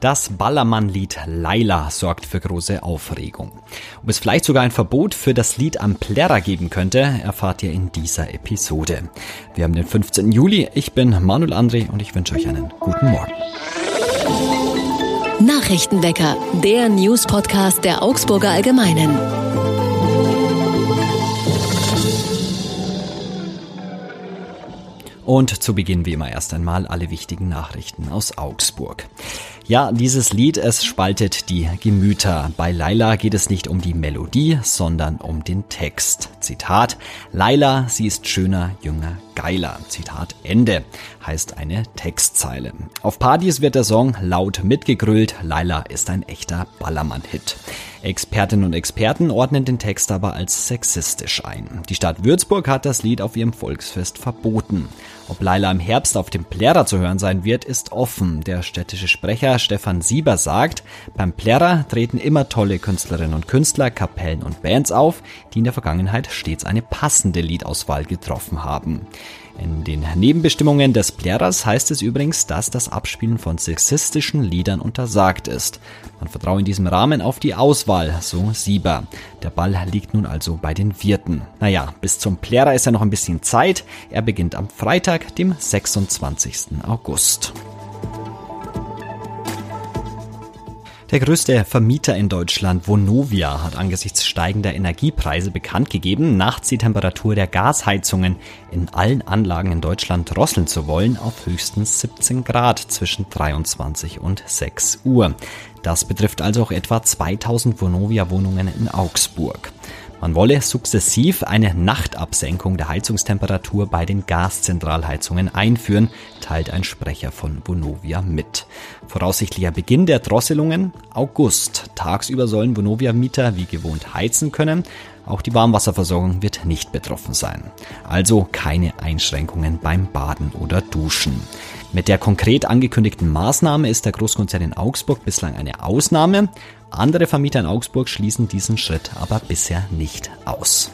Das Ballermann-Lied Laila sorgt für große Aufregung. Ob es vielleicht sogar ein Verbot für das Lied am Plärrer geben könnte, erfahrt ihr in dieser Episode. Wir haben den 15. Juli. Ich bin Manuel André und ich wünsche euch einen guten Morgen. Nachrichtenwecker, der News-Podcast der Augsburger Allgemeinen. Und zu Beginn wie immer erst einmal alle wichtigen Nachrichten aus Augsburg. Ja, dieses Lied, es spaltet die Gemüter. Bei Laila geht es nicht um die Melodie, sondern um den Text. Zitat, Laila, sie ist schöner, jünger, geiler. Zitat Ende heißt eine Textzeile. Auf Partys wird der Song laut mitgegrölt. Laila ist ein echter Ballermann-Hit. Expertinnen und Experten ordnen den Text aber als sexistisch ein. Die Stadt Würzburg hat das Lied auf ihrem Volksfest verboten. Ob Laila im Herbst auf dem Plärrer zu hören sein wird, ist offen. Der städtische Sprecher Stefan Sieber sagt, beim Plärrer treten immer tolle Künstlerinnen und Künstler, Kapellen und Bands auf, die in der Vergangenheit stets eine passende Liedauswahl getroffen haben. In den Nebenbestimmungen des Plärrers heißt es übrigens, dass das Abspielen von sexistischen Liedern untersagt ist. Man vertraue in diesem Rahmen auf die Auswahl, so Sieber. Der Ball liegt nun also bei den Wirten. Naja, bis zum Plärrer ist ja noch ein bisschen Zeit. Er beginnt am Freitag, dem 26. August. Der größte Vermieter in Deutschland, Vonovia, hat angesichts steigender Energiepreise bekannt gegeben, nachts die Temperatur der Gasheizungen in allen Anlagen in Deutschland drosseln zu wollen auf höchstens 17 Grad zwischen 23 und 6 Uhr. Das betrifft also auch etwa 2000 Vonovia-Wohnungen in Augsburg. Man wolle sukzessiv eine Nachtabsenkung der Heizungstemperatur bei den Gaszentralheizungen einführen, teilt ein Sprecher von Vonovia mit. Voraussichtlicher Beginn der Drosselungen August. Tagsüber sollen Vonovia-Mieter wie gewohnt heizen können. Auch die Warmwasserversorgung wird nicht betroffen sein. Also keine Einschränkungen beim Baden oder Duschen. Mit der konkret angekündigten Maßnahme ist der Großkonzern in Augsburg bislang eine Ausnahme. Andere Vermieter in Augsburg schließen diesen Schritt aber bisher nicht aus.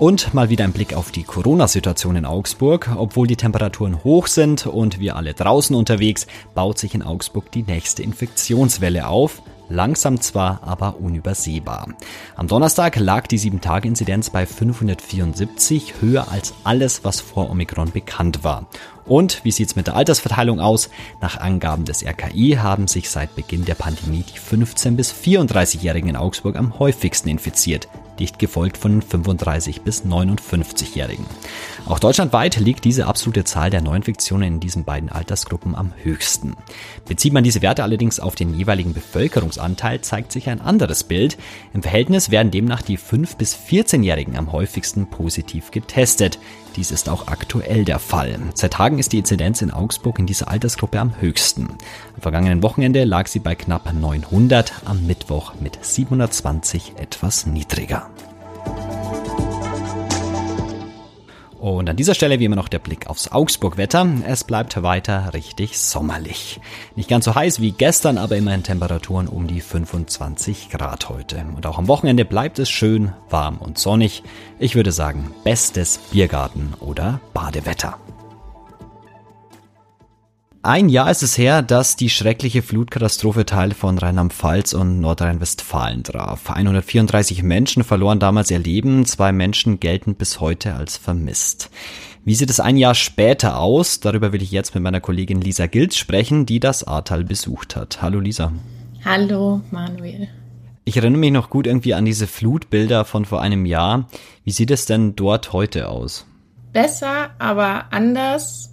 Und mal wieder ein Blick auf die Corona-Situation in Augsburg. Obwohl die Temperaturen hoch sind und wir alle draußen unterwegs, baut sich in Augsburg die nächste Infektionswelle auf. Langsam zwar, aber unübersehbar. Am Donnerstag lag die 7-Tage-Inzidenz bei 574, höher als alles, was vor Omikron bekannt war. Und wie sieht's mit der Altersverteilung aus? Nach Angaben des RKI haben sich seit Beginn der Pandemie die 15 bis 34-Jährigen in Augsburg am häufigsten infiziert, dicht gefolgt von den 35 bis 59-Jährigen. Auch deutschlandweit liegt diese absolute Zahl der Neuinfektionen in diesen beiden Altersgruppen am höchsten. Bezieht man diese Werte allerdings auf den jeweiligen Bevölkerungsanteil, zeigt sich ein anderes Bild. Im Verhältnis werden demnach die 5 bis 14-Jährigen am häufigsten positiv getestet. Dies ist auch aktuell der Fall. Seit Tagen ist die Inzidenz in Augsburg in dieser Altersgruppe am höchsten. Am vergangenen Wochenende lag sie bei knapp 900, am Mittwoch mit 720 etwas niedriger. Und an dieser Stelle wie immer noch der Blick aufs Augsburg-Wetter. Es bleibt weiter richtig sommerlich. Nicht ganz so heiß wie gestern, aber immerhin Temperaturen um die 25 Grad heute. Und auch am Wochenende bleibt es schön, warm und sonnig. Ich würde sagen, bestes Biergarten oder Badewetter. Ein Jahr ist es her, dass die schreckliche Flutkatastrophe Teile von Rheinland-Pfalz und Nordrhein-Westfalen traf. 134 Menschen verloren damals ihr Leben, zwei Menschen gelten bis heute als vermisst. Wie sieht es ein Jahr später aus? Darüber will ich jetzt mit meiner Kollegin Lisa Gilz sprechen, die das Ahrtal besucht hat. Hallo Lisa. Hallo Manuel. Ich erinnere mich noch gut irgendwie an diese Flutbilder von vor einem Jahr. Wie sieht es denn dort heute aus? Besser, aber anders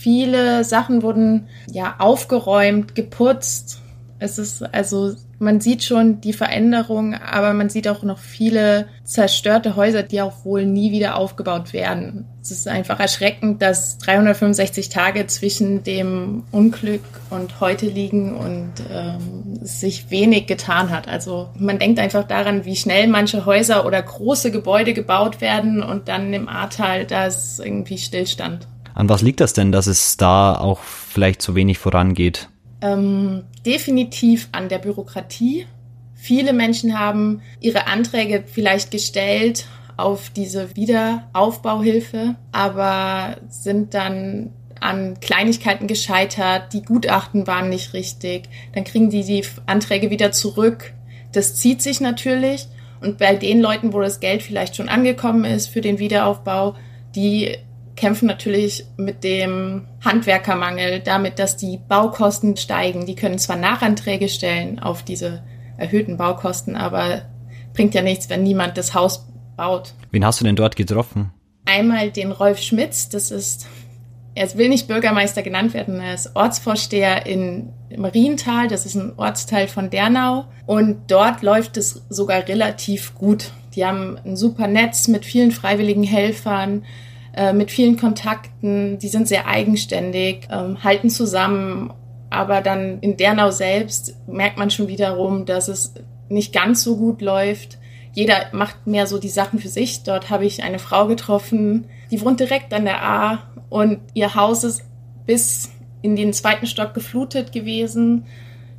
Viele Sachen wurden ja aufgeräumt, geputzt. Es ist also, man sieht schon die Veränderung, aber man sieht auch noch viele zerstörte Häuser, die auch wohl nie wieder aufgebaut werden. Es ist einfach erschreckend, dass 365 Tage zwischen dem Unglück und heute liegen und ähm, sich wenig getan hat. Also man denkt einfach daran, wie schnell manche Häuser oder große Gebäude gebaut werden und dann im Ahrtal das irgendwie Stillstand. An was liegt das denn, dass es da auch vielleicht zu wenig vorangeht? Ähm, definitiv an der Bürokratie. Viele Menschen haben ihre Anträge vielleicht gestellt auf diese Wiederaufbauhilfe, aber sind dann an Kleinigkeiten gescheitert, die Gutachten waren nicht richtig, dann kriegen die die Anträge wieder zurück. Das zieht sich natürlich und bei den Leuten, wo das Geld vielleicht schon angekommen ist für den Wiederaufbau, die kämpfen natürlich mit dem Handwerkermangel, damit, dass die Baukosten steigen. Die können zwar Nachanträge stellen auf diese erhöhten Baukosten, aber bringt ja nichts, wenn niemand das Haus baut. Wen hast du denn dort getroffen? Einmal den Rolf Schmitz, das ist, er will nicht Bürgermeister genannt werden, er ist Ortsvorsteher in Marienthal, das ist ein Ortsteil von Dernau und dort läuft es sogar relativ gut. Die haben ein super Netz mit vielen freiwilligen Helfern, äh, mit vielen Kontakten, die sind sehr eigenständig, ähm, halten zusammen, aber dann in Dernau selbst merkt man schon wiederum, dass es nicht ganz so gut läuft. Jeder macht mehr so die Sachen für sich. Dort habe ich eine Frau getroffen, die wohnt direkt an der A und ihr Haus ist bis in den zweiten Stock geflutet gewesen.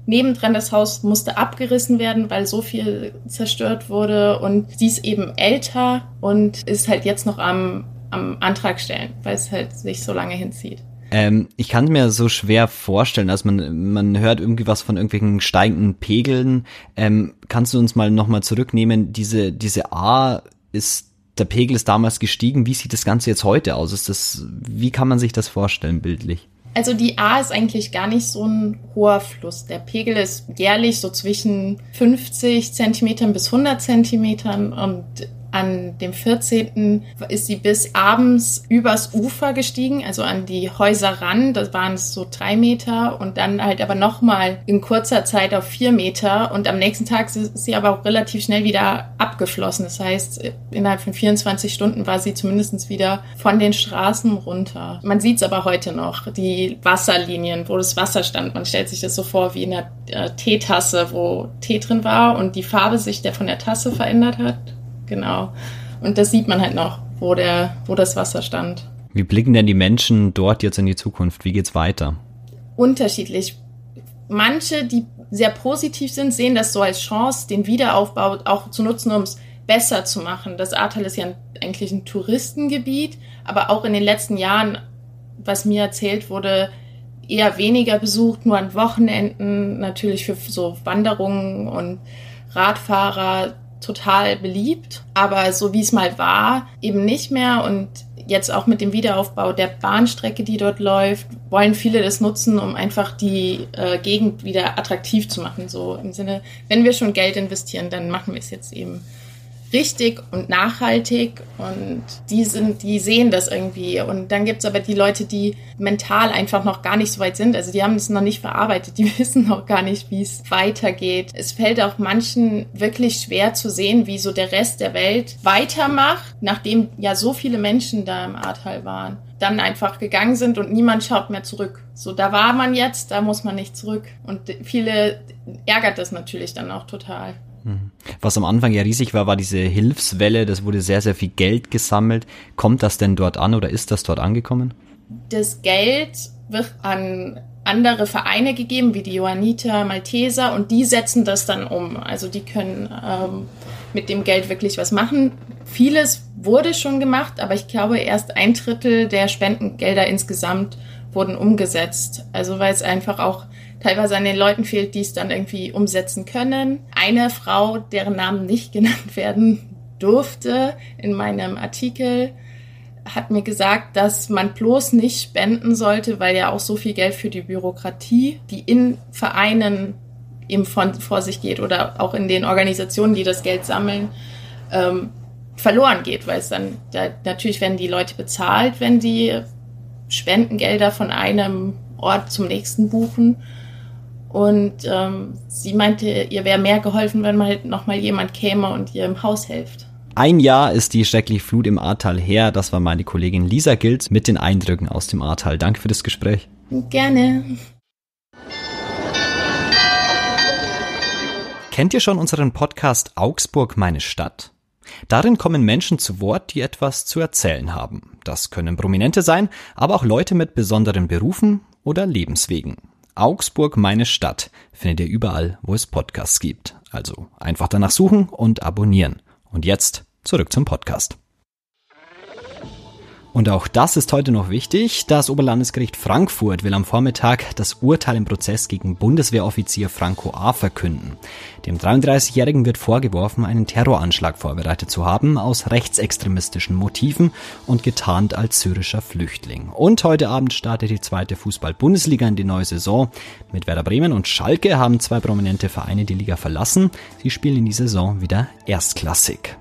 Nebendran das Haus musste abgerissen werden, weil so viel zerstört wurde. Und sie ist eben älter und ist halt jetzt noch am am Antrag stellen, weil es halt sich so lange hinzieht. Ähm, ich kann mir so schwer vorstellen, dass man, man hört irgendwie was von irgendwelchen steigenden Pegeln. Ähm, kannst du uns mal nochmal zurücknehmen? Diese, diese A ist, der Pegel ist damals gestiegen. Wie sieht das Ganze jetzt heute aus? Ist das, wie kann man sich das vorstellen bildlich? Also die A ist eigentlich gar nicht so ein hoher Fluss. Der Pegel ist jährlich so zwischen 50 Zentimetern bis 100 Zentimetern und an dem 14. ist sie bis abends übers Ufer gestiegen, also an die Häuser ran. Das waren so drei Meter und dann halt aber nochmal in kurzer Zeit auf vier Meter. Und am nächsten Tag ist sie aber auch relativ schnell wieder abgeflossen. Das heißt, innerhalb von 24 Stunden war sie zumindest wieder von den Straßen runter. Man sieht es aber heute noch, die Wasserlinien, wo das Wasser stand. Man stellt sich das so vor wie in einer äh, Teetasse, wo Tee drin war und die Farbe sich der von der Tasse verändert hat genau. Und das sieht man halt noch, wo, der, wo das Wasser stand. Wie blicken denn die Menschen dort jetzt in die Zukunft? Wie geht's weiter? Unterschiedlich. Manche, die sehr positiv sind, sehen das so als Chance, den Wiederaufbau auch zu nutzen, um es besser zu machen. Das Ahrtal ist ja eigentlich ein Touristengebiet, aber auch in den letzten Jahren, was mir erzählt wurde, eher weniger besucht, nur an Wochenenden, natürlich für so Wanderungen und Radfahrer total beliebt, aber so wie es mal war, eben nicht mehr. Und jetzt auch mit dem Wiederaufbau der Bahnstrecke, die dort läuft, wollen viele das nutzen, um einfach die äh, Gegend wieder attraktiv zu machen. So im Sinne, wenn wir schon Geld investieren, dann machen wir es jetzt eben richtig und nachhaltig und die sind, die sehen das irgendwie. Und dann gibt's aber die Leute, die mental einfach noch gar nicht so weit sind. Also die haben es noch nicht verarbeitet, die wissen noch gar nicht, wie es weitergeht. Es fällt auch manchen wirklich schwer zu sehen, wie so der Rest der Welt weitermacht, nachdem ja so viele Menschen da im Ahrtal waren dann einfach gegangen sind und niemand schaut mehr zurück. So, da war man jetzt, da muss man nicht zurück. Und viele ärgert das natürlich dann auch total. Was am Anfang ja riesig war, war diese Hilfswelle. Das wurde sehr, sehr viel Geld gesammelt. Kommt das denn dort an oder ist das dort angekommen? Das Geld wird an andere Vereine gegeben, wie die Johanniter, Malteser, und die setzen das dann um. Also die können ähm, mit dem Geld wirklich was machen. Vieles wurde schon gemacht, aber ich glaube, erst ein Drittel der Spendengelder insgesamt wurden umgesetzt. Also weil es einfach auch teilweise an den Leuten fehlt, die es dann irgendwie umsetzen können. Eine Frau, deren Namen nicht genannt werden durfte in meinem Artikel, hat mir gesagt, dass man bloß nicht spenden sollte, weil ja auch so viel Geld für die Bürokratie, die in Vereinen eben von, vor sich geht oder auch in den Organisationen, die das Geld sammeln, ähm, verloren geht, weil es dann, da, natürlich werden die Leute bezahlt, wenn sie Spendengelder von einem Ort zum nächsten buchen. Und ähm, sie meinte, ihr wäre mehr geholfen, wenn mal halt nochmal jemand käme und ihr im Haus hilft. Ein Jahr ist die schreckliche Flut im Ahrtal her. Das war meine Kollegin Lisa Gilt mit den Eindrücken aus dem Ahrtal. Danke für das Gespräch. Gerne. Kennt ihr schon unseren Podcast Augsburg meine Stadt? Darin kommen Menschen zu Wort, die etwas zu erzählen haben. Das können Prominente sein, aber auch Leute mit besonderen Berufen oder Lebenswegen. Augsburg meine Stadt findet ihr überall, wo es Podcasts gibt. Also einfach danach suchen und abonnieren. Und jetzt zurück zum Podcast. Und auch das ist heute noch wichtig. Das Oberlandesgericht Frankfurt will am Vormittag das Urteil im Prozess gegen Bundeswehroffizier Franco A. verkünden. Dem 33-Jährigen wird vorgeworfen, einen Terroranschlag vorbereitet zu haben, aus rechtsextremistischen Motiven und getarnt als syrischer Flüchtling. Und heute Abend startet die zweite Fußball-Bundesliga in die neue Saison. Mit Werder Bremen und Schalke haben zwei prominente Vereine die Liga verlassen. Sie spielen in die Saison wieder erstklassig.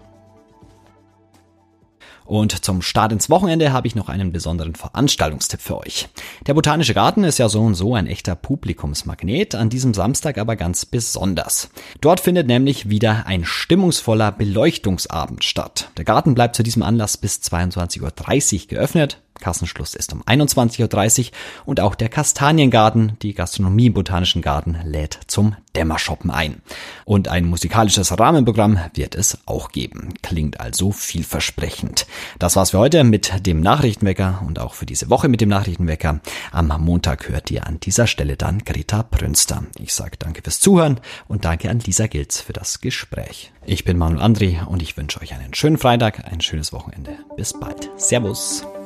Und zum Start ins Wochenende habe ich noch einen besonderen Veranstaltungstipp für euch. Der Botanische Garten ist ja so und so ein echter Publikumsmagnet, an diesem Samstag aber ganz besonders. Dort findet nämlich wieder ein stimmungsvoller Beleuchtungsabend statt. Der Garten bleibt zu diesem Anlass bis 22.30 Uhr geöffnet. Kassenschluss ist um 21.30 Uhr und auch der Kastaniengarten, die Gastronomie im Botanischen Garten, lädt zum Dämmershoppen ein. Und ein musikalisches Rahmenprogramm wird es auch geben. Klingt also vielversprechend. Das war's für heute mit dem Nachrichtenwecker und auch für diese Woche mit dem Nachrichtenwecker. Am Montag hört ihr an dieser Stelle dann Greta Prünster. Ich sage danke fürs Zuhören und danke an Lisa Gilz für das Gespräch. Ich bin Manuel Andri und ich wünsche euch einen schönen Freitag, ein schönes Wochenende. Bis bald. Servus.